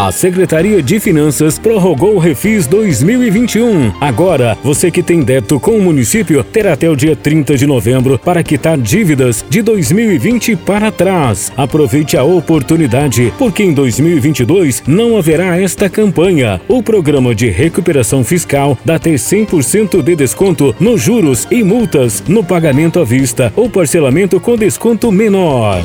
A Secretaria de Finanças prorrogou o Refis 2021. Agora, você que tem débito com o município terá até o dia 30 de novembro para quitar dívidas de 2020 para trás. Aproveite a oportunidade, porque em 2022 não haverá esta campanha. O programa de recuperação fiscal dá até 100% de desconto nos juros e multas no pagamento à vista ou parcelamento com desconto menor.